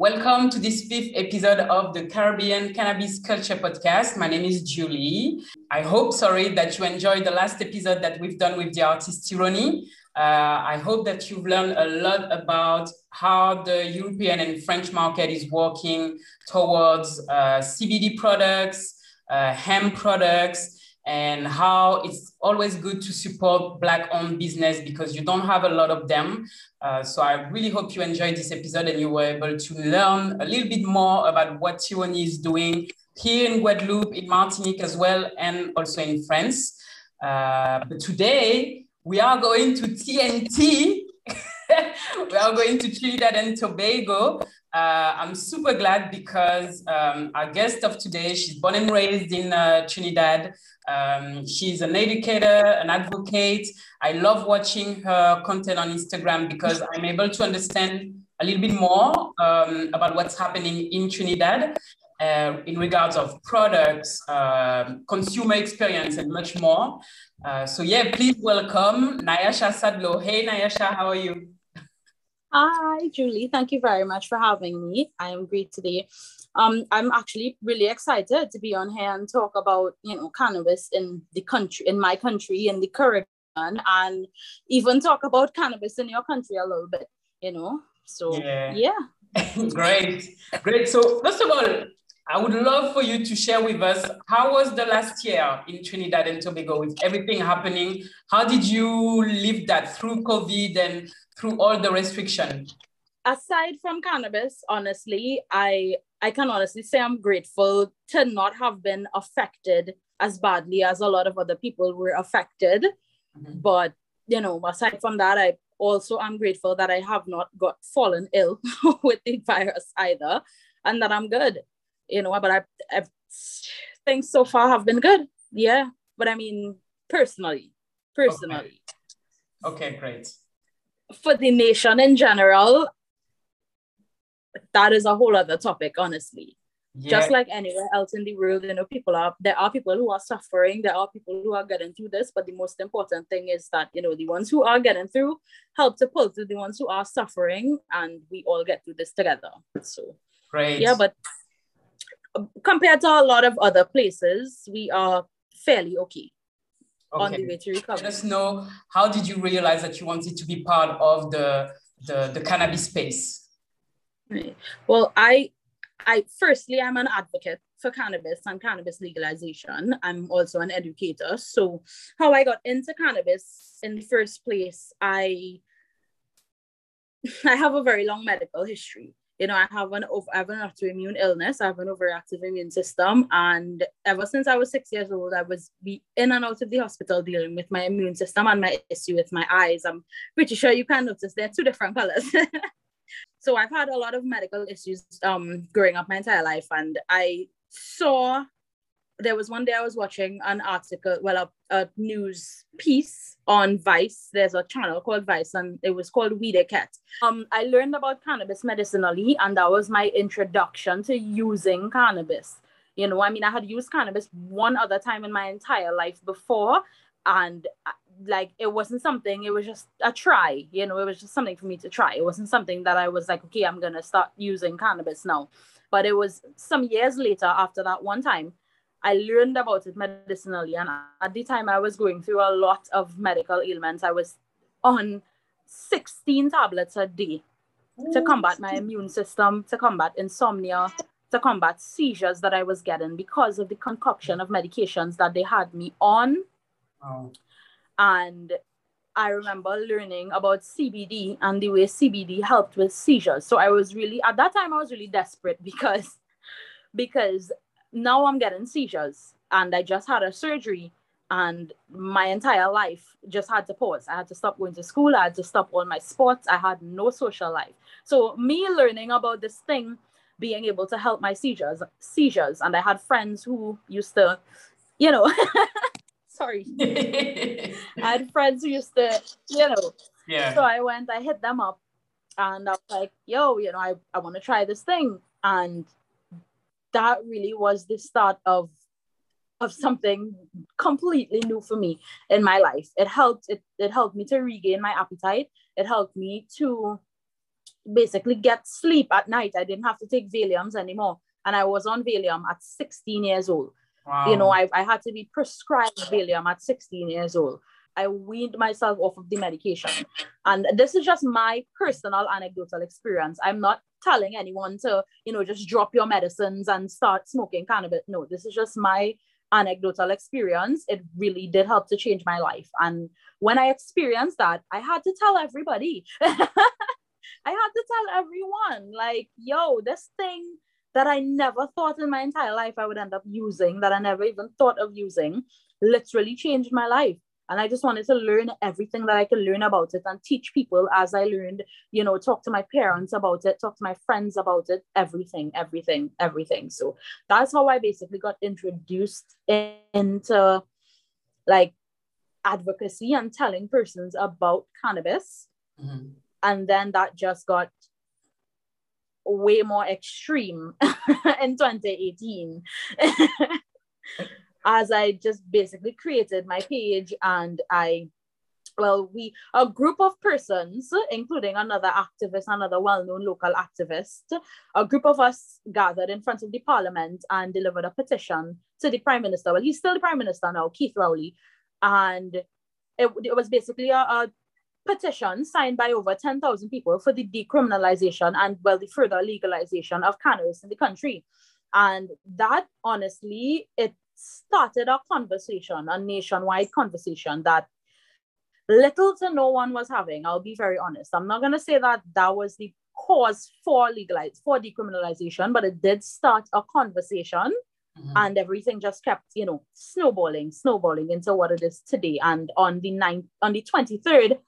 Welcome to this fifth episode of the Caribbean Cannabis Culture Podcast. My name is Julie. I hope, sorry, that you enjoyed the last episode that we've done with the artist Tyranny. Uh, I hope that you've learned a lot about how the European and French market is working towards uh, CBD products, uh, hemp products, and how it's always good to support Black owned business because you don't have a lot of them. Uh, so I really hope you enjoyed this episode and you were able to learn a little bit more about what Tyranny is doing here in Guadeloupe, in Martinique as well, and also in France. Uh, but today we are going to T&T. we are going to Trinidad and Tobago. Uh, I'm super glad because um, our guest of today, she's born and raised in uh, Trinidad. Um, she's an educator, an advocate. I love watching her content on Instagram because I'm able to understand a little bit more um, about what's happening in Trinidad uh, in regards of products, uh, consumer experience, and much more. Uh, so yeah, please welcome Nayasha Sadlow. Hey Nayasha, how are you? Hi, Julie. Thank you very much for having me. I am great today. Um, I'm actually really excited to be on here and talk about you know cannabis in the country, in my country, in the Caribbean, and even talk about cannabis in your country a little bit. You know, so yeah, yeah. great, great. So first of all, I would love for you to share with us how was the last year in Trinidad and Tobago with everything happening. How did you live that through COVID and through all the restrictions? Aside from cannabis, honestly, I I can honestly say I'm grateful to not have been affected as badly as a lot of other people were affected. Mm-hmm. But, you know, aside from that, I also am grateful that I have not got fallen ill with the virus either and that I'm good, you know, but I, I things so far have been good. Yeah. But I mean, personally, personally. Okay, okay great. For the nation in general, that is a whole other topic, honestly. Yeah. Just like anywhere else in the world, you know, people are there are people who are suffering, there are people who are getting through this, but the most important thing is that you know the ones who are getting through help to pull through the ones who are suffering, and we all get through this together. So great. Yeah, but um, compared to a lot of other places, we are fairly okay. Okay. on the way to recover. Let us know how did you realize that you wanted to be part of the the, the cannabis space? Well, I, I firstly, I'm an advocate for cannabis and cannabis legalization. I'm also an educator. So, how I got into cannabis in the first place, I, I have a very long medical history. You know, I have an I have an autoimmune illness. I have an overactive immune system, and ever since I was six years old, I was be in and out of the hospital dealing with my immune system and my issue with my eyes. I'm pretty sure you can notice they're two different colors. so I've had a lot of medical issues um, growing up my entire life, and I saw there was one day I was watching an article, well, a, a news piece on Vice. There's a channel called Vice, and it was called Weediquette. Um, I learned about cannabis medicinally, and that was my introduction to using cannabis. You know, I mean, I had used cannabis one other time in my entire life before, and like it wasn't something it was just a try you know it was just something for me to try. It wasn't something that i was like okay i'm gonna start using cannabis now. But it was some years later after that one time i learned about it medicinally. And at the time i was going through a lot of medical ailments. I was on 16 tablets a day to oh, combat my immune system to combat insomnia to combat seizures that i was getting because of the concoction of medications that they had me on. Wow and I remember learning about CBD and the way CBD helped with seizures. So I was really at that time I was really desperate because because now I'm getting seizures and I just had a surgery and my entire life just had to pause. I had to stop going to school, I had to stop all my sports, I had no social life. So me learning about this thing being able to help my seizures seizures and I had friends who used to you know sorry. I had friends who used to, you know. Yeah. So I went, I hit them up and I was like, yo, you know, I, I want to try this thing. And that really was the start of of something completely new for me in my life. It helped it, it helped me to regain my appetite. It helped me to basically get sleep at night. I didn't have to take Valiums anymore. And I was on Valium at 16 years old. Wow. You know, I, I had to be prescribed Valium at 16 years old. I weaned myself off of the medication. And this is just my personal anecdotal experience. I'm not telling anyone to, you know, just drop your medicines and start smoking cannabis. No, this is just my anecdotal experience. It really did help to change my life. And when I experienced that, I had to tell everybody. I had to tell everyone, like, yo, this thing that I never thought in my entire life I would end up using, that I never even thought of using, literally changed my life. And I just wanted to learn everything that I could learn about it and teach people as I learned, you know, talk to my parents about it, talk to my friends about it, everything, everything, everything. So that's how I basically got introduced into like advocacy and telling persons about cannabis. Mm-hmm. And then that just got way more extreme in 2018 as I just basically created my page and I well, we a group of persons, including another activist, another well-known local activist, a group of us gathered in front of the parliament and delivered a petition to the prime minister. Well, he's still the prime minister now, Keith Rowley, and it, it was basically a, a petition signed by over 10,000 people for the decriminalization and, well, the further legalization of cannabis in the country. And that, honestly, it started a conversation, a nationwide conversation that little to no one was having. I'll be very honest. I'm not going to say that that was the cause for legalize for decriminalization, but it did start a conversation. Mm-hmm. And everything just kept, you know, snowballing, snowballing into what it is today. And on the 9th, on the 23rd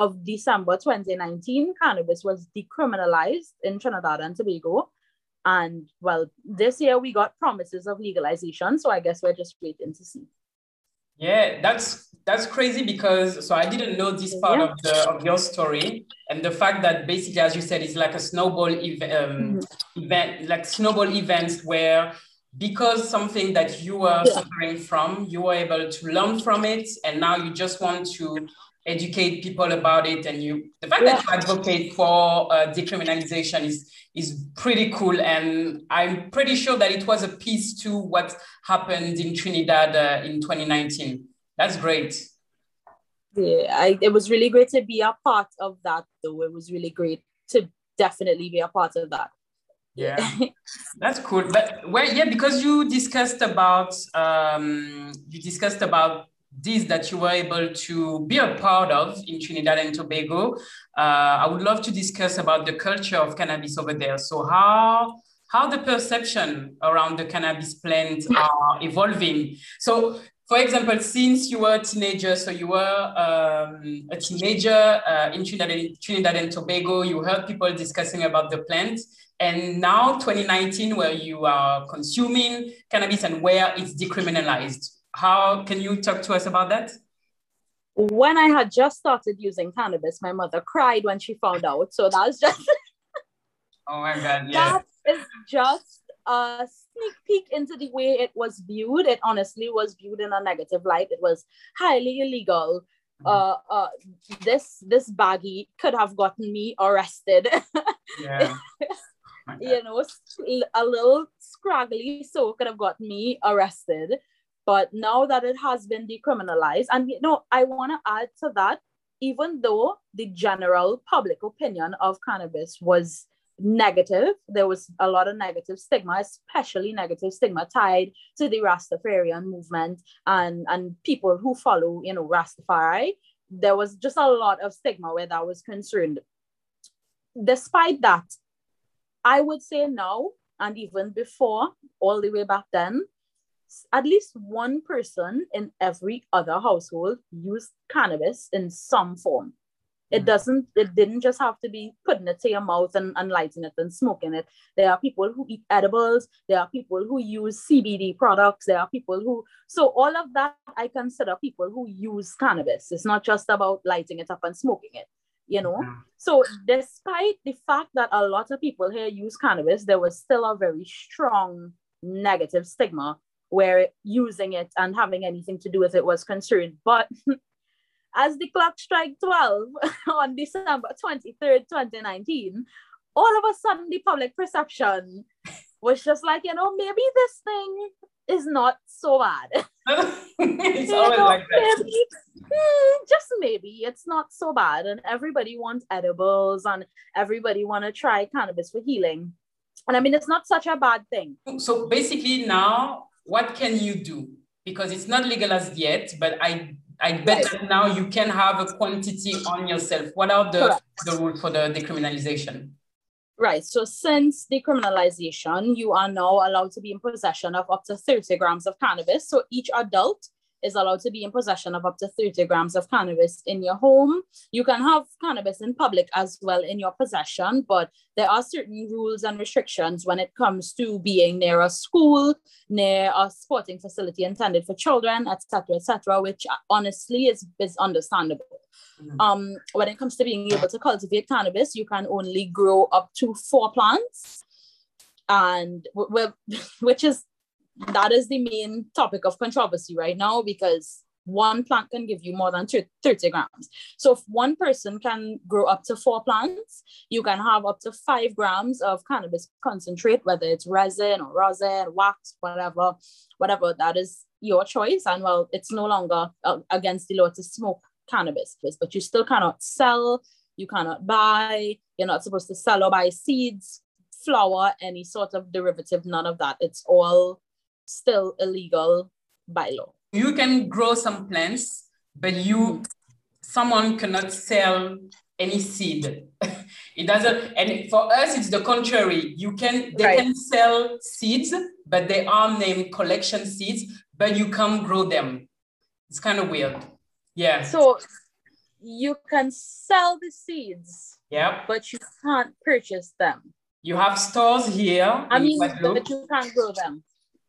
of December 2019, cannabis was decriminalized in Trinidad and Tobago. And well, this year we got promises of legalization. So I guess we're just waiting to see. Yeah, that's that's crazy because so I didn't know this part yeah. of the of your story and the fact that basically, as you said, it's like a snowball ev- um, mm-hmm. event, like snowball events where because something that you were yeah. suffering from, you were able to learn from it, and now you just want to educate people about it and you the fact yeah. that you advocate for uh, decriminalization is is pretty cool and i'm pretty sure that it was a piece to what happened in trinidad uh, in 2019 that's great. Yeah I, it was really great to be a part of that though. It was really great to definitely be a part of that. Yeah. That's cool. But well yeah because you discussed about um you discussed about this that you were able to be a part of in Trinidad and Tobago. Uh, I would love to discuss about the culture of cannabis over there. So how how the perception around the cannabis plant are evolving. So for example, since you were a teenager, so you were um, a teenager uh, in Trinidad, Trinidad and Tobago, you heard people discussing about the plant. And now 2019, where you are consuming cannabis and where it's decriminalized how can you talk to us about that? When I had just started using cannabis, my mother cried when she found out. So that's just Oh my god, yeah. That is just a sneak peek into the way it was viewed. It honestly was viewed in a negative light. It was highly illegal. Mm-hmm. Uh, uh, this this baggie could have gotten me arrested. Yeah. you know, a little scraggly so could have gotten me arrested. But now that it has been decriminalized, and you know, I want to add to that, even though the general public opinion of cannabis was negative, there was a lot of negative stigma, especially negative stigma tied to the Rastafarian movement and, and people who follow, you know, Rastafari. There was just a lot of stigma where that was concerned. Despite that, I would say now, and even before, all the way back then, at least one person in every other household used cannabis in some form. It mm. doesn't, it didn't just have to be putting it to your mouth and, and lighting it and smoking it. There are people who eat edibles, there are people who use CBD products, there are people who, so all of that I consider people who use cannabis. It's not just about lighting it up and smoking it you know mm-hmm. so despite the fact that a lot of people here use cannabis there was still a very strong negative stigma where using it and having anything to do with it was concerned. But as the clock struck 12 on December 23rd, 2019, all of a sudden the public perception was just like, you know, maybe this thing is not so bad. it's you always know, like that. Maybe, hmm, just maybe it's not so bad. And everybody wants edibles and everybody want to try cannabis for healing. And I mean, it's not such a bad thing. So basically now, what can you do? Because it's not legal as yet, but I I bet right. that now you can have a quantity on yourself. What are the, Correct. the rules for the decriminalization? Right. So since decriminalization, you are now allowed to be in possession of up to 30 grams of cannabis. So each adult is allowed to be in possession of up to 30 grams of cannabis in your home. You can have cannabis in public as well in your possession, but there are certain rules and restrictions when it comes to being near a school, near a sporting facility intended for children, etc., etc., which honestly is, is understandable. Mm-hmm. Um, when it comes to being able to cultivate cannabis, you can only grow up to four plants and which is that is the main topic of controversy right now because one plant can give you more than 30 grams. So if one person can grow up to four plants, you can have up to five grams of cannabis concentrate, whether it's resin or rosin, wax, whatever, whatever, that is your choice. And well, it's no longer uh, against the law to smoke cannabis, but you still cannot sell, you cannot buy, you're not supposed to sell or buy seeds, flower, any sort of derivative, none of that. It's all still illegal by law. You can grow some plants, but you someone cannot sell any seed. it doesn't and for us it's the contrary. You can they right. can sell seeds, but they are named collection seeds, but you can't grow them. It's kind of weird. Yeah. So you can sell the seeds. Yeah. But you can't purchase them. You have stores here. I mean, but you can't grow them.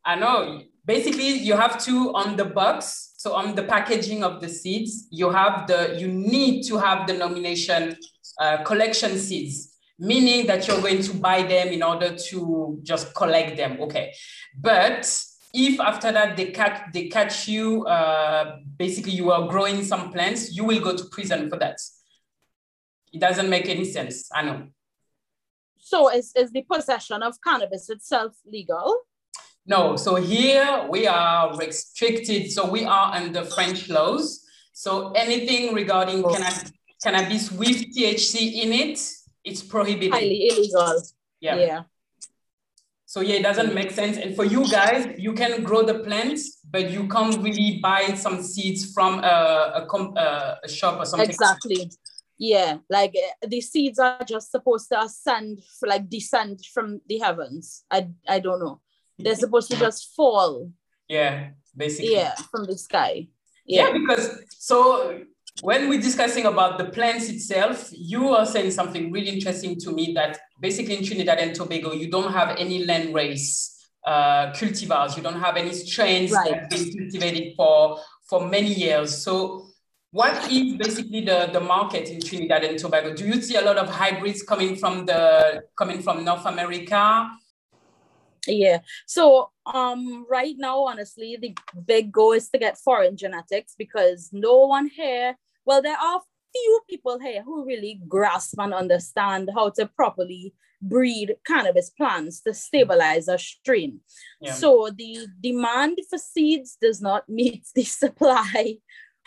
I know. Basically, you have to on the box. So on the packaging of the seeds, you have the you need to have the nomination uh, collection seeds, meaning that you're going to buy them in order to just collect them. Okay, but if after that they catch they catch you, uh, basically you are growing some plants, you will go to prison for that. It doesn't make any sense. I know. So is, is the possession of cannabis itself legal? No, so here we are restricted. So we are under French laws. So anything regarding oh. cannabis, cannabis with THC in it, it's prohibited. Highly illegal. Yeah. Yeah. So yeah, it doesn't make sense. And for you guys, you can grow the plants, but you can't really buy some seeds from a, a, a shop or something. Exactly. Yeah, like uh, the seeds are just supposed to ascend, like descend from the heavens. I I don't know. They're supposed to just fall. Yeah, basically. Yeah, from the sky. Yeah. yeah, because so when we're discussing about the plants itself, you are saying something really interesting to me that basically in Trinidad and Tobago, you don't have any land race uh, cultivars. You don't have any strains right. that have been cultivated for, for many years. So what is basically the, the market in Trinidad and Tobago? Do you see a lot of hybrids coming from the coming from North America? Yeah. So um right now, honestly, the big goal is to get foreign genetics because no one here, well, there are few people here who really grasp and understand how to properly breed cannabis plants to stabilize a strain. Yeah. So the demand for seeds does not meet the supply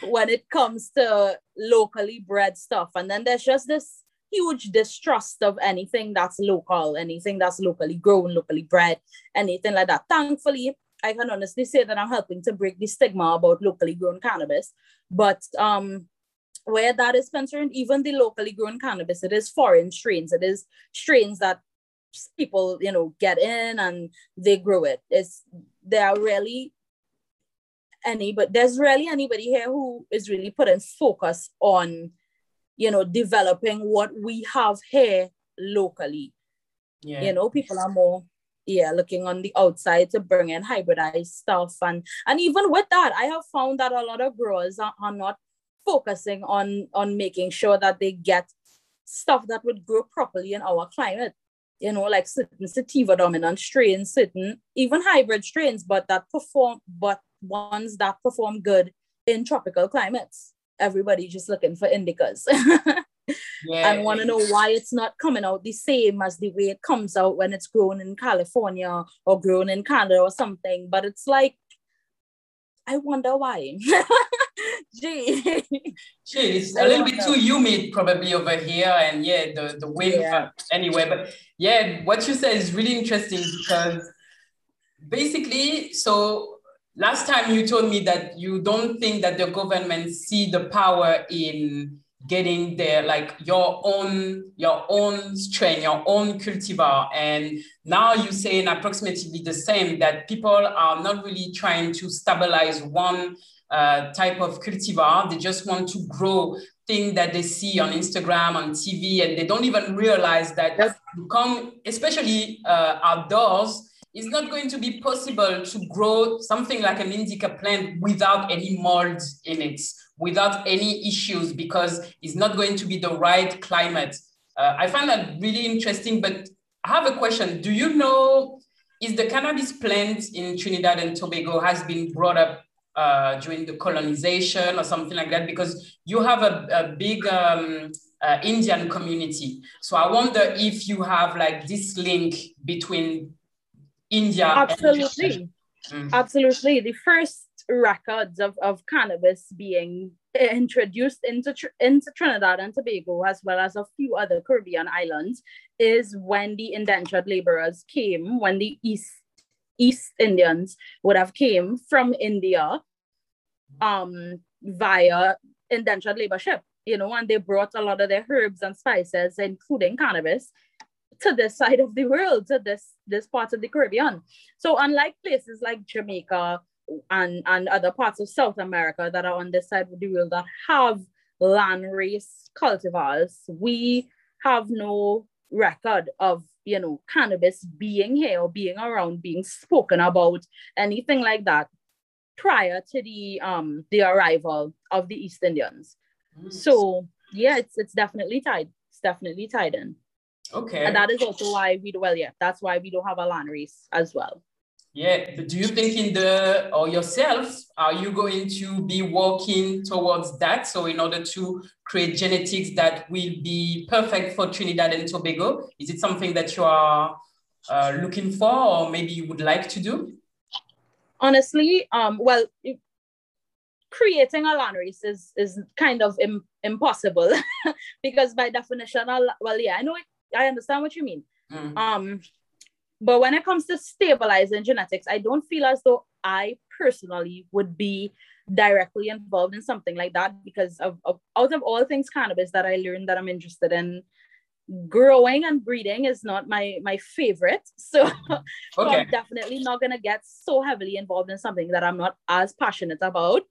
when it comes to locally bred stuff. And then there's just this huge distrust of anything that's local, anything that's locally grown, locally bred, anything like that. Thankfully, I can honestly say that I'm helping to break the stigma about locally grown cannabis. But um, where that is concerned, even the locally grown cannabis, it is foreign strains. It is strains that people, you know, get in and they grow it. It's there are really any, but there's really anybody here who is really putting focus on you know, developing what we have here locally. Yeah. You know, people are more yeah looking on the outside to bring in hybridized stuff and and even with that i have found that a lot of growers are, are not focusing on on making sure that they get stuff that would grow properly in our climate you know like certain sativa dominant strains certain even hybrid strains but that perform but ones that perform good in tropical climates everybody just looking for indicas. yeah. and want to know why it's not coming out the same as the way it comes out when it's grown in California or grown in Canada or something. But it's like, I wonder why. Gee. Gee, it's a little bit too humid probably over here. And yeah, the, the wind yeah. anyway. But yeah, what you said is really interesting because basically, so last time you told me that you don't think that the government see the power in getting their like your own your own strain your own cultivar. And now you're saying approximately the same that people are not really trying to stabilize one uh, type of cultivar. They just want to grow thing that they see on instagram on tv and they don't even realize that you come especially uh, outdoors it's not going to be possible to grow something like an indica plant without any mold in it, without any issues, because it's not going to be the right climate. Uh, I find that really interesting, but I have a question. Do you know, is the cannabis plant in Trinidad and Tobago has been brought up uh, during the colonization or something like that? Because you have a, a big um, uh, Indian community. So I wonder if you have like this link between India. Absolutely. Mm. Absolutely. The first records of, of cannabis being introduced into, into Trinidad and Tobago, as well as a few other Caribbean islands, is when the indentured laborers came, when the East East Indians would have came from India um, via indentured labor ship, you know, and they brought a lot of their herbs and spices, including cannabis, to this side of the world, to this this part of the Caribbean. So unlike places like Jamaica and, and other parts of South America that are on this side of the world that have land race cultivars, we have no record of you know cannabis being here or being around, being spoken about, anything like that prior to the um the arrival of the East Indians. Mm. So yeah, it's it's definitely tied. It's definitely tied in. Okay. And that is also why we do well, yeah, that's why we don't have a land race as well. Yeah, but do you think in the or yourself are you going to be working towards that? So in order to create genetics that will be perfect for Trinidad and Tobago, is it something that you are uh, looking for or maybe you would like to do? Honestly, um, well, creating a land race is is kind of Im- impossible because by definition, well, yeah, I know it I understand what you mean. Mm. Um, but when it comes to stabilizing genetics, I don't feel as though I personally would be directly involved in something like that because of, of out of all things cannabis that I learned that I'm interested in, growing and breeding is not my my favorite. So, okay. so I'm definitely not gonna get so heavily involved in something that I'm not as passionate about.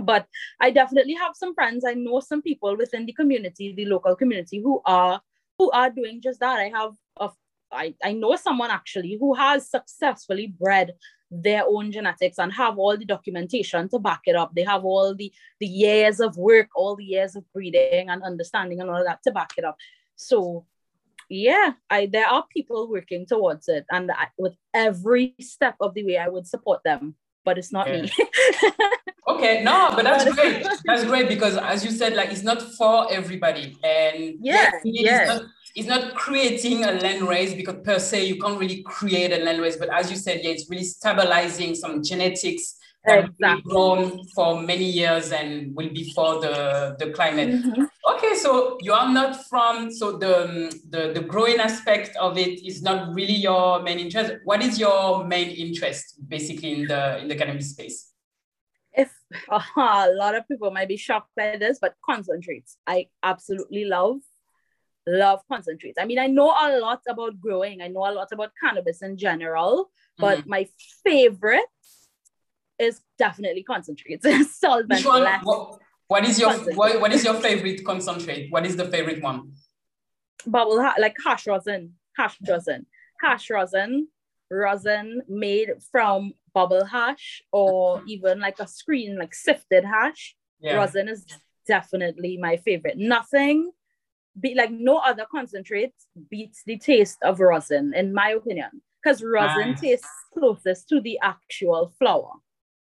But I definitely have some friends. I know some people within the community, the local community, who are who are doing just that. I have a, I, I know someone actually who has successfully bred their own genetics and have all the documentation to back it up. They have all the the years of work, all the years of breeding and understanding and all of that to back it up. So yeah, I there are people working towards it, and I, with every step of the way, I would support them. But it's not yeah. me. okay, no, but that's great. That's great because, as you said, like it's not for everybody, and yeah, yeah. It's not, it's not creating a land race because per se you can't really create a land race. But as you said, yeah, it's really stabilizing some genetics that exactly. grown for many years and will be for the, the climate. Mm-hmm. Okay, so you are not from so the, the the growing aspect of it is not really your main interest. What is your main interest basically in the in the cannabis space? If uh, a lot of people might be shocked by this, but concentrates, I absolutely love love concentrates. I mean, I know a lot about growing. I know a lot about cannabis in general, but mm-hmm. my favorite is definitely concentrates. Solvent what, what is your what, what is your favorite concentrate? What is the favorite one? Bubble like hash rosin, hash rosin, hash rosin, rosin made from bubble hash or even like a screen like sifted hash. Yeah. Rosin is definitely my favorite. Nothing be like no other concentrate beats the taste of rosin in my opinion because rosin nice. tastes closest to the actual flower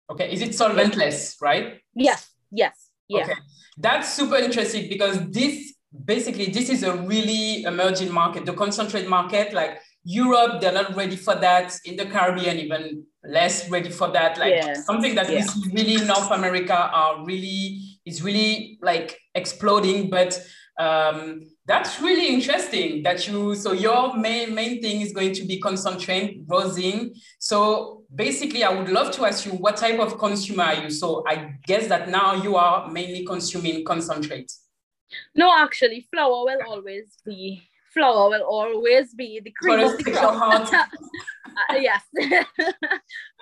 Okay, is it solventless, right? Yes, yes, yeah. Okay, that's super interesting because this basically this is a really emerging market, the concentrate market. Like Europe, they're not ready for that. In the Caribbean, even less ready for that. Like yeah. something that yeah. we see really North America are really is really like exploding. But um, that's really interesting that you so your main main thing is going to be concentrate rosin so basically i would love to ask you what type of consumer are you? So i guess that now you are mainly consuming concentrate. No actually flower will always be flower will always be the cream of the crop. uh, yes.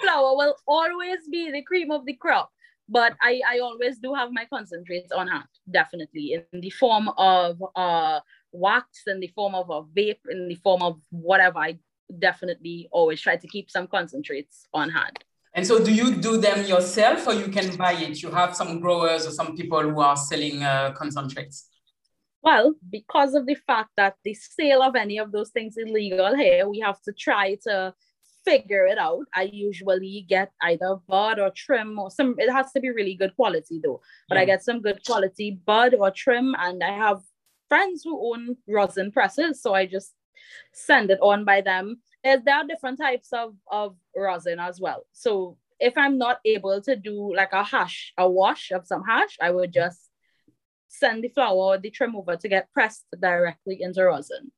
Flower will always be the cream of the crop but I, I always do have my concentrates on hand, definitely in the form of uh, wax, in the form of a vape, in the form of whatever. I definitely always try to keep some concentrates on hand. And so, do you do them yourself, or you can buy it? You have some growers or some people who are selling uh, concentrates. Well, because of the fact that the sale of any of those things is illegal here, we have to try to figure it out. I usually get either bud or trim or some, it has to be really good quality though. But yeah. I get some good quality bud or trim, and I have friends who own rosin presses. So I just send it on by them. There's, there are different types of, of rosin as well. So if I'm not able to do like a hash, a wash of some hash, I would just send the flower or the trim over to get pressed directly into rosin.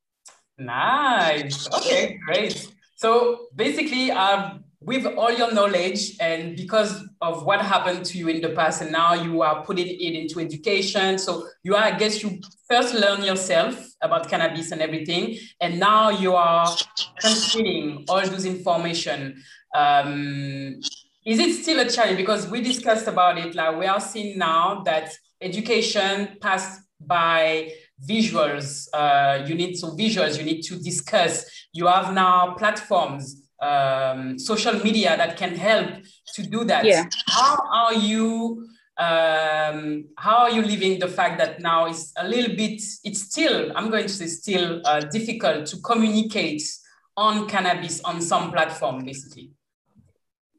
Nice. Okay, great. So basically, um, with all your knowledge and because of what happened to you in the past, and now you are putting it into education. So you are, I guess, you first learn yourself about cannabis and everything, and now you are transmitting all those information. Um, is it still a challenge? Because we discussed about it. Like we are seeing now that education passed by visuals. Uh, you need some visuals. You need to discuss. You have now platforms, um, social media that can help to do that. Yeah. How are you? Um, how are you living the fact that now it's a little bit? It's still. I'm going to say still uh, difficult to communicate on cannabis on some platform, basically.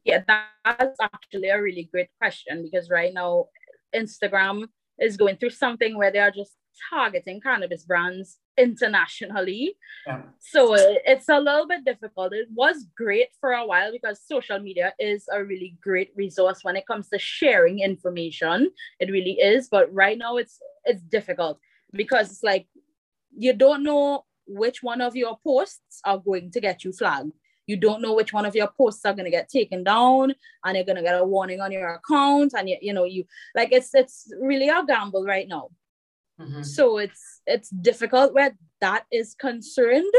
Yeah, that's actually a really great question because right now Instagram is going through something where they are just targeting cannabis brands internationally. Yeah. So it's a little bit difficult. It was great for a while because social media is a really great resource when it comes to sharing information. It really is, but right now it's it's difficult because it's like you don't know which one of your posts are going to get you flagged. You don't know which one of your posts are going to get taken down and you're going to get a warning on your account and you, you know you like it's it's really a gamble right now Mm-hmm. So it's it's difficult where that is concerned.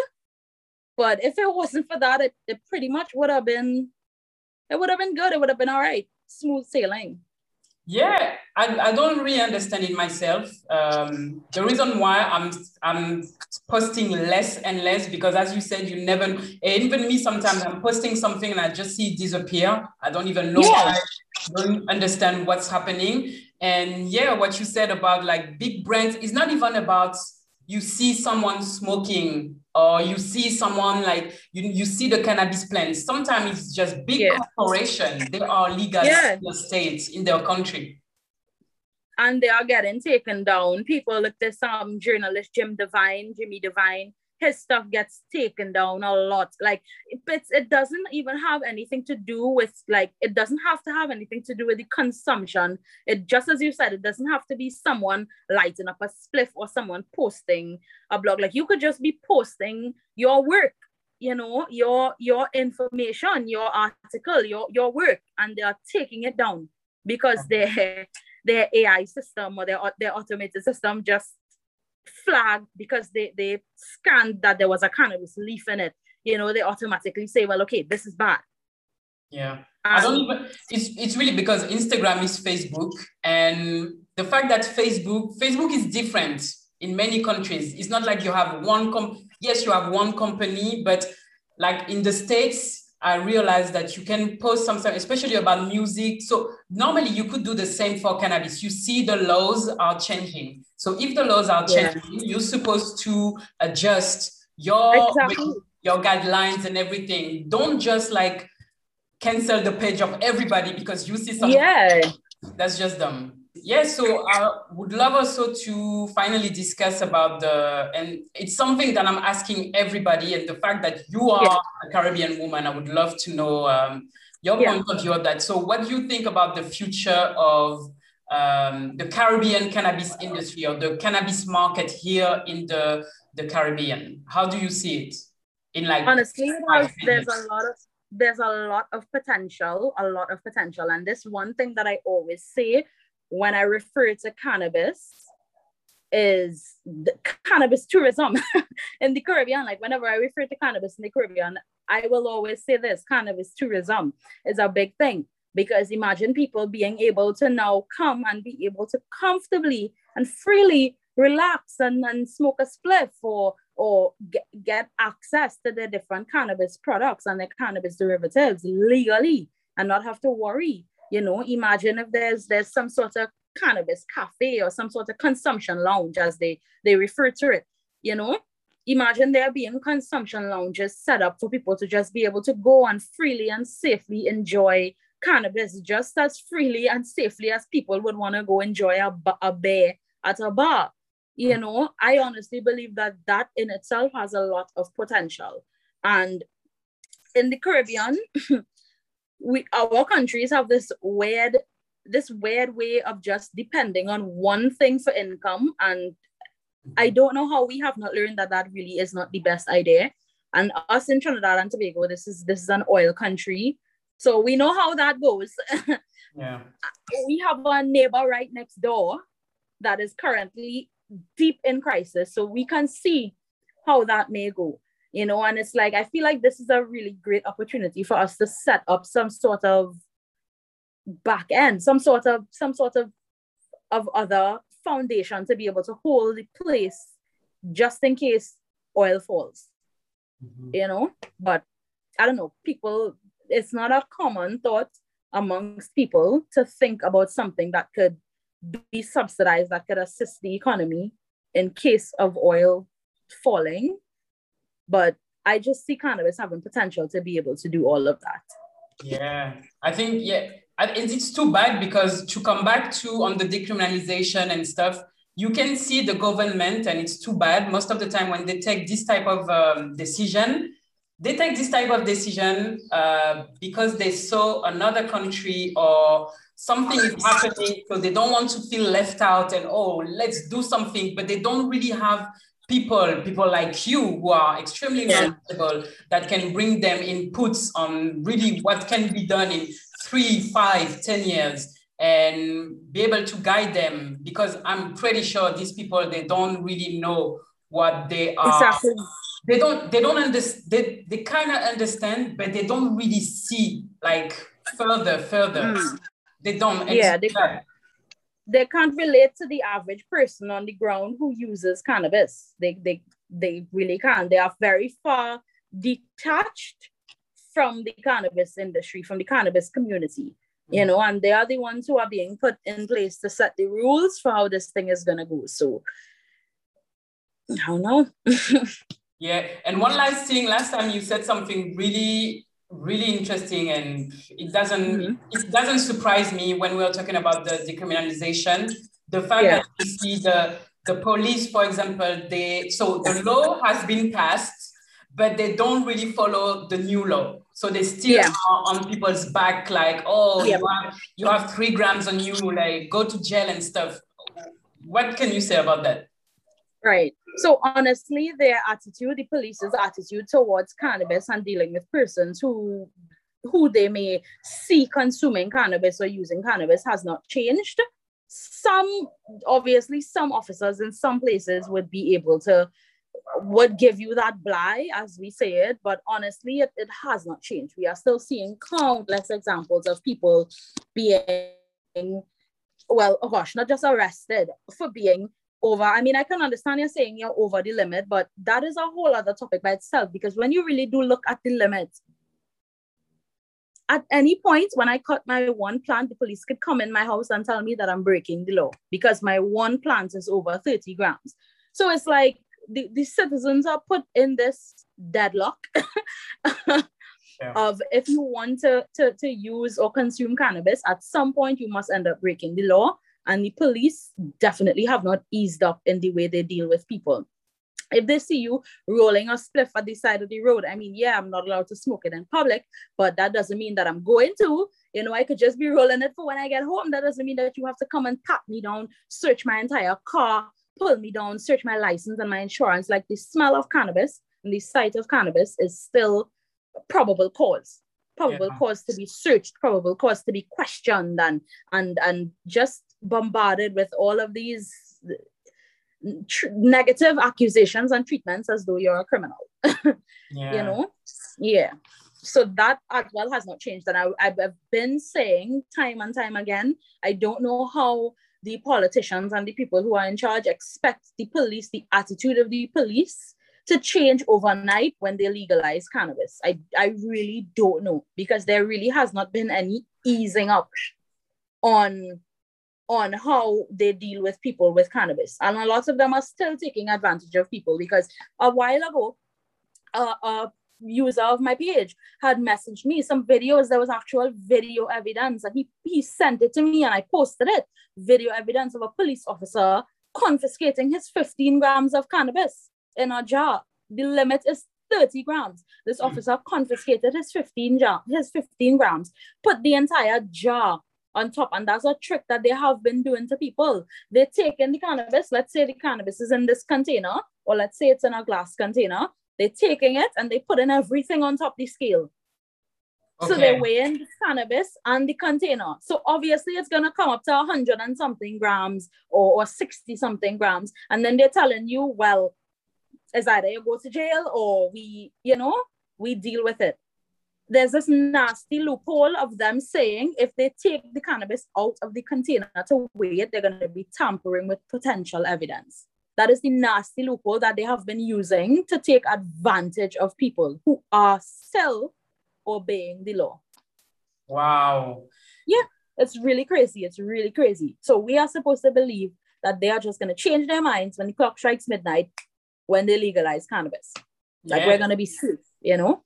But if it wasn't for that, it, it pretty much would have been it would have been good. It would have been all right. Smooth sailing. Yeah, I, I don't really understand it myself. Um, the reason why I'm I'm posting less and less because as you said, you never even me sometimes I'm posting something and I just see it disappear. I don't even know yeah. I don't understand what's happening. And yeah, what you said about like big brands is not even about you see someone smoking or you see someone like you, you see the cannabis plants. Sometimes it's just big yeah. corporations. They are legal yeah. in the states in their country. And they are getting taken down. People like this um journalist Jim Devine, Jimi Devine, his stuff gets taken down a lot. Like it's it doesn't even have anything to do with like it doesn't have to have anything to do with the consumption. It just as you said, it doesn't have to be someone lighting up a spliff or someone posting a blog. Like you could just be posting your work, you know, your your information, your article, your your work, and they are taking it down because uh-huh. their their AI system or their their automated system just flagged because they they scanned that there was a cannabis leaf in it. You know, they automatically say, well, okay, this is bad. Yeah. I don't even it's it's really because Instagram is Facebook and the fact that Facebook Facebook is different in many countries. It's not like you have one com yes, you have one company, but like in the States, I realized that you can post something, especially about music. So normally you could do the same for cannabis. You see the laws are changing. So if the laws are changing, yeah. you're supposed to adjust your exactly. your guidelines and everything. Don't just like cancel the page of everybody because you see something. Yeah. That's just dumb. Yes, so I would love also to finally discuss about the, and it's something that I'm asking everybody, and the fact that you are a Caribbean woman, I would love to know um, your yeah. point of view of that. So, what do you think about the future of um, the Caribbean cannabis industry or the cannabis market here in the, the Caribbean? How do you see it? In like honestly, there's, there's a lot of there's a lot of potential, a lot of potential. And this one thing that I always say when I refer to cannabis is cannabis tourism in the Caribbean. Like whenever I refer to cannabis in the Caribbean, I will always say this cannabis tourism is a big thing because imagine people being able to now come and be able to comfortably and freely relax and, and smoke a spliff or or get, get access to the different cannabis products and the cannabis derivatives legally and not have to worry you know imagine if there's there's some sort of cannabis cafe or some sort of consumption lounge as they they refer to it you know? Imagine there being consumption lounges set up for people to just be able to go and freely and safely enjoy cannabis just as freely and safely as people would want to go enjoy a, a beer at a bar you mm. know? I honestly believe that that in itself has a lot of potential. And in the caribbean we our countries have this weird this weird way of just depending on one thing for income. And i don't know how we have not learned that that really is not the best idea. And us in trinidad and tobago this is this is an oil country. So we know how that goes. Yeah. We have a neighbor right next door that is currently deep in crisis. So we can see how that may go, you know, and it's like, I feel like this is a really great opportunity for us to set up some sort of back end, some sort of, some sort of, of other foundation to be able to hold the place just in case oil falls, mm-hmm. you know, but I don't know, people, it's not a common thought amongst people to think about something that could be subsidized that could assist the economy in case of oil falling. But I just see cannabis having potential to be able to do all of that. Yeah, I think, yeah, it's too bad because to come back to on the decriminalization and stuff, you can see the government, and it's too bad. Most of the time, when they take this type of um, decision, they take this type of decision uh, because they saw another country or something is happening so they don't want to feel left out and oh let's do something but they don't really have people people like you who are extremely knowledgeable that can bring them inputs on really what can be done in three five ten years and be able to guide them because i'm pretty sure these people they don't really know what they are exactly. they don't they don't understand they, they kind of understand but they don't really see like further further mm. They don't. Yeah, they, they can't relate to the average person on the ground who uses cannabis. They, they, they really can't. They are very far detached from the cannabis industry, from the cannabis community, you mm-hmm. know, and they are the ones who are being put in place to set the rules for how this thing is going to go. So, I don't know. yeah. And one last thing, last time you said something really really interesting and it doesn't mm-hmm. it doesn't surprise me when we're talking about the decriminalization the fact yeah. that we see the the police for example they so the law has been passed but they don't really follow the new law so they still yeah. are on people's back like oh yeah. you, have, you have three grams on you like go to jail and stuff what can you say about that right so honestly, their attitude, the police's attitude towards cannabis and dealing with persons who who they may see consuming cannabis or using cannabis has not changed. Some obviously some officers in some places would be able to would give you that bly as we say it, but honestly it, it has not changed. We are still seeing countless examples of people being well, oh gosh, not just arrested for being over. I mean, I can understand you're saying you're over the limit, but that is a whole other topic by itself because when you really do look at the limit, at any point when I cut my one plant, the police could come in my house and tell me that I'm breaking the law because my one plant is over 30 grams. So it's like the, the citizens are put in this deadlock yeah. of if you want to, to, to use or consume cannabis, at some point you must end up breaking the law And the police definitely have not eased up in the way they deal with people. If they see you rolling a spliff at the side of the road, I mean, yeah, I'm not allowed to smoke it in public, but that doesn't mean that I'm going to. You know, I could just be rolling it for when I get home. That doesn't mean that you have to come and pat me down, search my entire car, pull me down, search my license and my insurance. Like the smell of cannabis and the sight of cannabis is still a probable cause probable yeah. cause to be searched, probable cause to be questioned, and and and just bombarded with all of these tr- negative accusations and treatments as though you're a criminal. yeah. You know, yeah. So that as well has not changed, and I, I've been saying time and time again. I don't know how the politicians and the people who are in charge expect the police, the attitude of the police to change overnight when they legalize cannabis. I, I really don't know because there really has not been any easing up on on how they deal with people with cannabis. And a lot of them are still taking advantage of people because a while ago, uh, a user of my page had messaged me some videos. There was actual video evidence, and he, he sent it to me and I posted it. Video evidence of a police officer confiscating his 15 grams of cannabis in a jar. The limit is 30 grams. This hmm. officer confiscated his 15 jar, his 15 grams, put the entire jar on top. And that's a trick that they have been doing to people. They take in the cannabis, let's say the cannabis is in this container, or let's say it's in a glass container. They're taking it and they put in everything on top the scale. Okay. So they're weighing the cannabis and the container. So obviously it's gonna come up to a hundred and something grams or, or 60 something grams. And then they're telling you, well, is either you go to jail or we, you know, we deal with it. There's this nasty loophole of them saying if they take the cannabis out of the container to weigh it, they're going to be tampering with potential evidence. That is the nasty loophole that they have been using to take advantage of people who are still obeying the law. Wow. Yeah, it's really crazy. It's really crazy. So we are supposed to believe that they are just going to change their minds when the clock strikes midnight when they legalize cannabis. Like yeah. we're gonna be safe, you know.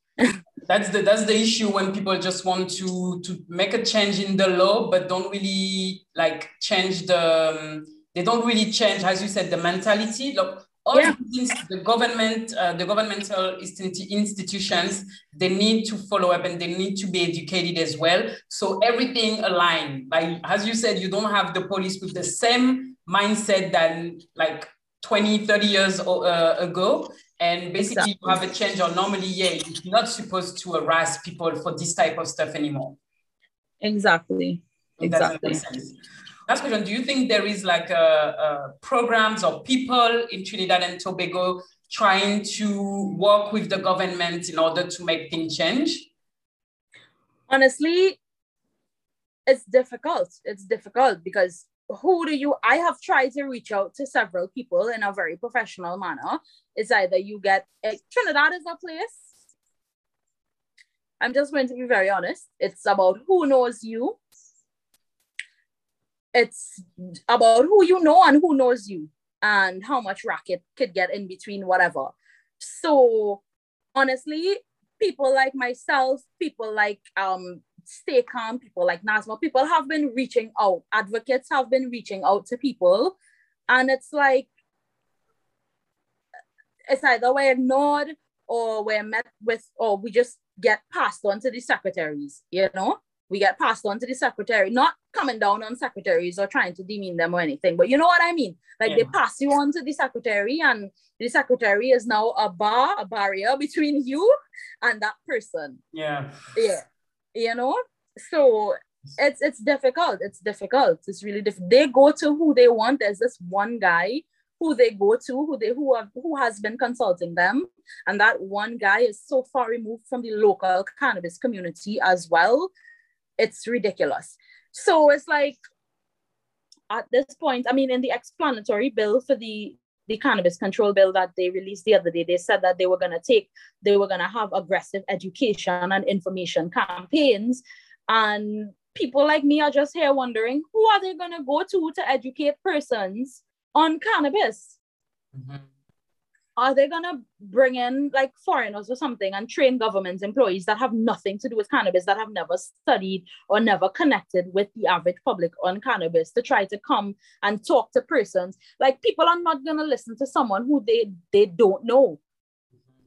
That's the that's the issue when people just want to to make a change in the law, but don't really like change the. Um, they don't really change, as you said, the mentality. Look, all yeah. things, the government, uh, the governmental institutions, they need to follow up and they need to be educated as well. So everything aligned. Like as you said, you don't have the police with the same mindset that like 20, 30 years uh, ago. And basically, exactly. you have a change, or normally, yeah, you're not supposed to harass people for this type of stuff anymore. Exactly. Exactly. Last question Do you think there is like a, a programs or people in Trinidad and Tobago trying to work with the government in order to make things change? Honestly, it's difficult. It's difficult because who do you i have tried to reach out to several people in a very professional manner. It's either you get a, trinidad is a place. I'm just going to be very honest. It's about who knows you. It's about who you know and who knows you and how much racket could get in between whatever. So honestly people like myself people like um stay calm, people like Nasma, people have been reaching out, advocates have been reaching out to people. And it's like, it's either we're ignored or we're met with, or we just get passed on to the secretaries, you know? We get passed on to the secretary, not coming down on secretaries or trying to demean them or anything, but you know what I mean? Like yeah. they pass you on to the secretary, and the secretary is now a bar, a barrier between you and that person. Yeah. Yeah you know? So it's it's difficult it's difficult. It's really difficult they go to who they want. There's this one guy who they go to who they who have who has been consulting them. And that one guy is so far removed from the local cannabis community as well. It's ridiculous. So it's like at this point i mean in the explanatory bill for the the cannabis control bill that they released the other day, they said that they were going to take, they were going to have aggressive education and information campaigns. And people like me are just here wondering who are they going to go to to educate persons on cannabis? Mm-hmm. Are they gonna bring in like foreigners or something and train government employees that have nothing to do with cannabis that have never studied or never connected with the average public on cannabis to try to come and talk to persons? Like people are not gonna listen to someone who they they don't know.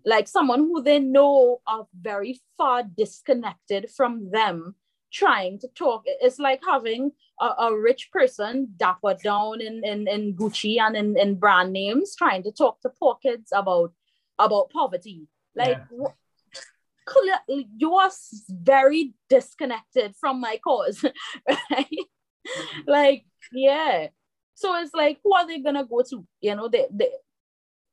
Like someone who they know are very far disconnected from them trying to talk. It's like having a, a rich person dapper down in, in, in Gucci and in, in brand names trying to talk to poor kids about about poverty. Like yeah. you are very disconnected from my cause, right? Like, yeah. So it's like, who are they gonna go to? You know, they, they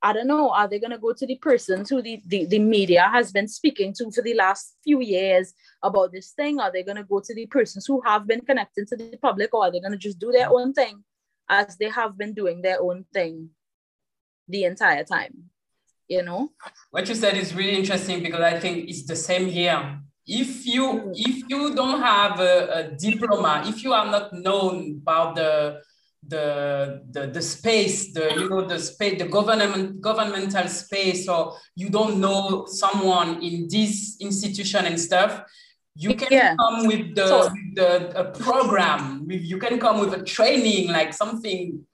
I don't know, are they going to go to the persons who the, the, the media has been speaking to for the last few years about this thing? Are they going to go to the persons who have been connecting to the public or are they going to just do their own thing as they have been doing their own thing the entire time? You know? What you said is really interesting because I think it's the same here. If you if you don't have a, a diploma, if you are not known about the the, the the space the you know the space the government governmental space or you don't know someone in this institution and stuff you can yeah. come with the, so, the a program with, you can come with a training like something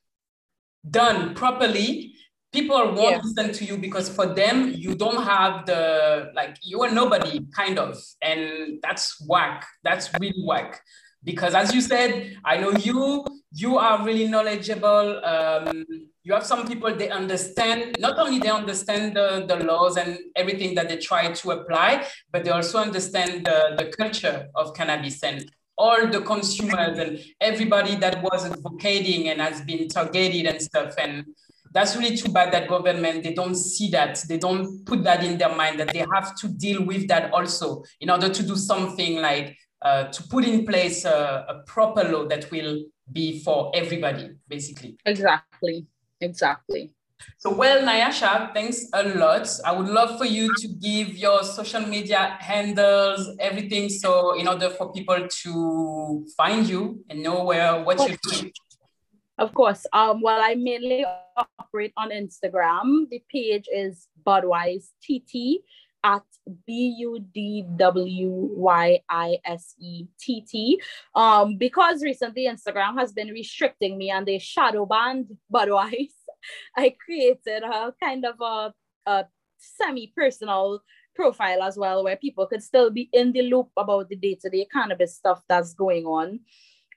done properly people won't yeah. listen to you because for them you don't have the like you are nobody kind of and that's whack that's really whack because as you said i know you you are really knowledgeable. Um, you have some people they understand not only they understand the, the laws and everything that they try to apply, but they also understand the, the culture of cannabis and all the consumers and everybody that was advocating and has been targeted and stuff. And that's really too bad that government they don't see that they don't put that in their mind that they have to deal with that also in order to do something like uh, to put in place a, a proper law that will be for everybody, basically. Exactly. Exactly. So, well, Nayasha, thanks a lot. I would love for you to give your social media handles, everything, so in order for people to find you and know where what you're doing. Of course. Um, well, I mainly operate on Instagram. The page is Budwise TT at B U D W Y I S E T T. Um, because recently Instagram has been restricting me and they shadow banned Budwise, I created a kind of a, a semi personal profile as well where people could still be in the loop about the day to day cannabis stuff that's going on.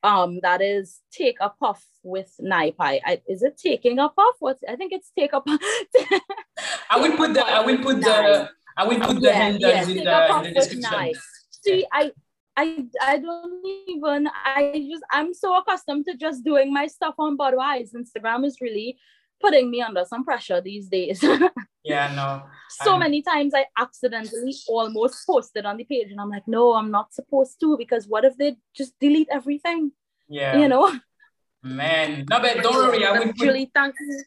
Um, that is take a puff with Naipai. I, is it taking a puff? What I think it's take a puff. I will put the I will put the I will put the handles yeah. in, the, in the description. Nice. See, I I I don't even I just I'm so accustomed to just doing my stuff on Budwise. Instagram is really putting me under some pressure these days. yeah, no. So I'm... many times I accidentally almost posted on the page and I'm like, no, I'm not supposed to because what if they just delete everything? Yeah. You know? Man. No, but don't worry. I will put... Julie, thank you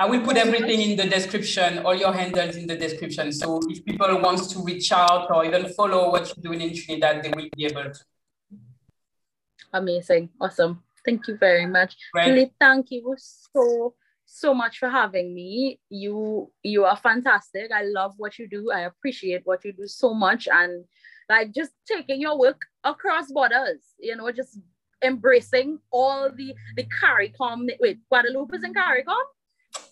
I will put everything in the description, all your handles in the description. So if people wants to reach out or even follow what you're doing in Trinidad, they will be able to. Amazing. Awesome. Thank you very much. Right. Julie, thank you so so much for having me. You you are fantastic. I love what you do. I appreciate what you do so much. And like just taking your work across borders, you know, just embracing all the the CARICOM. Wait, Guadeloupe is in CARICOM?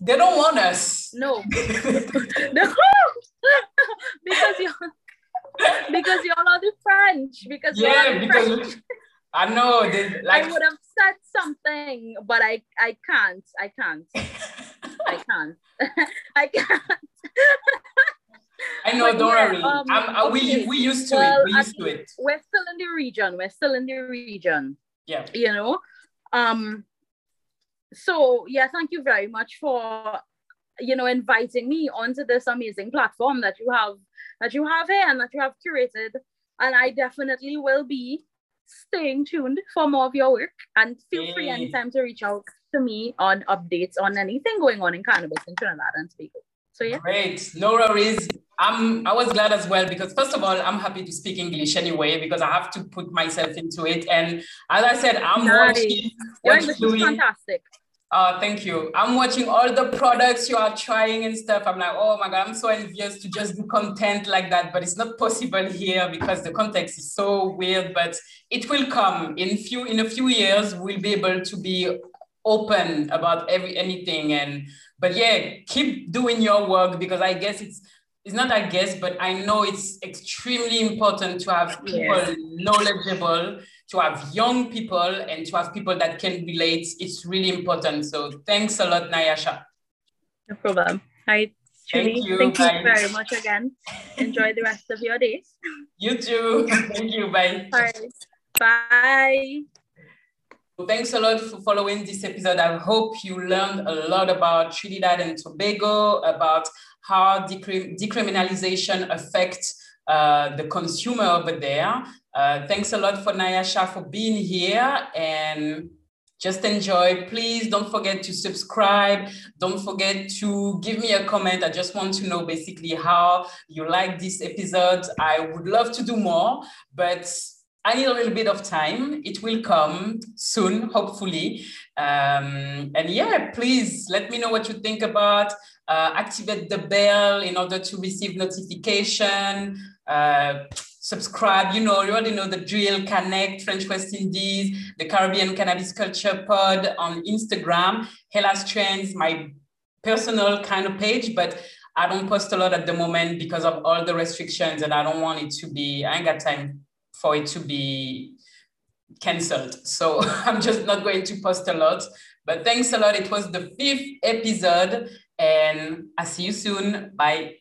They don't want us. No. because you because you all are the French. Because yeah, because French. I know they, like I would have said something, but I I can't. I can't. I can't. I can't. I know, but don't yeah, worry. Um, uh, okay. we we used to well, it. We used to it. We're still in the region. We're still in the region. Yeah. You know, um, so yeah, thank you very much for you know inviting me onto this amazing platform that you have that you have here and that you have curated. And I definitely will be staying tuned for more of your work. And feel free anytime to reach out to me on updates on anything going on in cannabis in Trinidad and Tobago. So yeah. Great. No worries. I'm I was glad as well because first of all, I'm happy to speak English anyway because I have to put myself into it. And as I said, I'm nice. watching Your English is fantastic. Oh, thank you. I'm watching all the products you are trying and stuff. I'm like, oh my God, I'm so envious to just do content like that, but it's not possible here because the context is so weird, but it will come in few, in a few years, we'll be able to be open about every, anything. And, but yeah, keep doing your work because I guess it's, it's not I guess, but I know it's extremely important to have people yes. knowledgeable, to have young people, and to have people that can relate. It's really important. So thanks a lot, Nayasha. No problem. Hi, Thank you. Thank you very much again. Enjoy the rest of your days. You too. Thank you. Bye. All right. Bye. Thanks a lot for following this episode. I hope you learned a lot about Trinidad and Tobago, about how decriminalization affects uh, the consumer over there. Uh, thanks a lot for Nayasha for being here and just enjoy. Please don't forget to subscribe. Don't forget to give me a comment. I just want to know basically how you like this episode. I would love to do more, but I need a little bit of time. It will come soon, hopefully. Um, and yeah, please let me know what you think about. Uh, activate the bell in order to receive notification. Uh, subscribe. You know, you already know the drill. Connect French West Indies, the Caribbean Cannabis Culture Pod on Instagram. Hellas Trends, my personal kind of page, but I don't post a lot at the moment because of all the restrictions, and I don't want it to be. I ain't got time for it to be canceled. So I'm just not going to post a lot. But thanks a lot. It was the fifth episode, and I'll see you soon. Bye.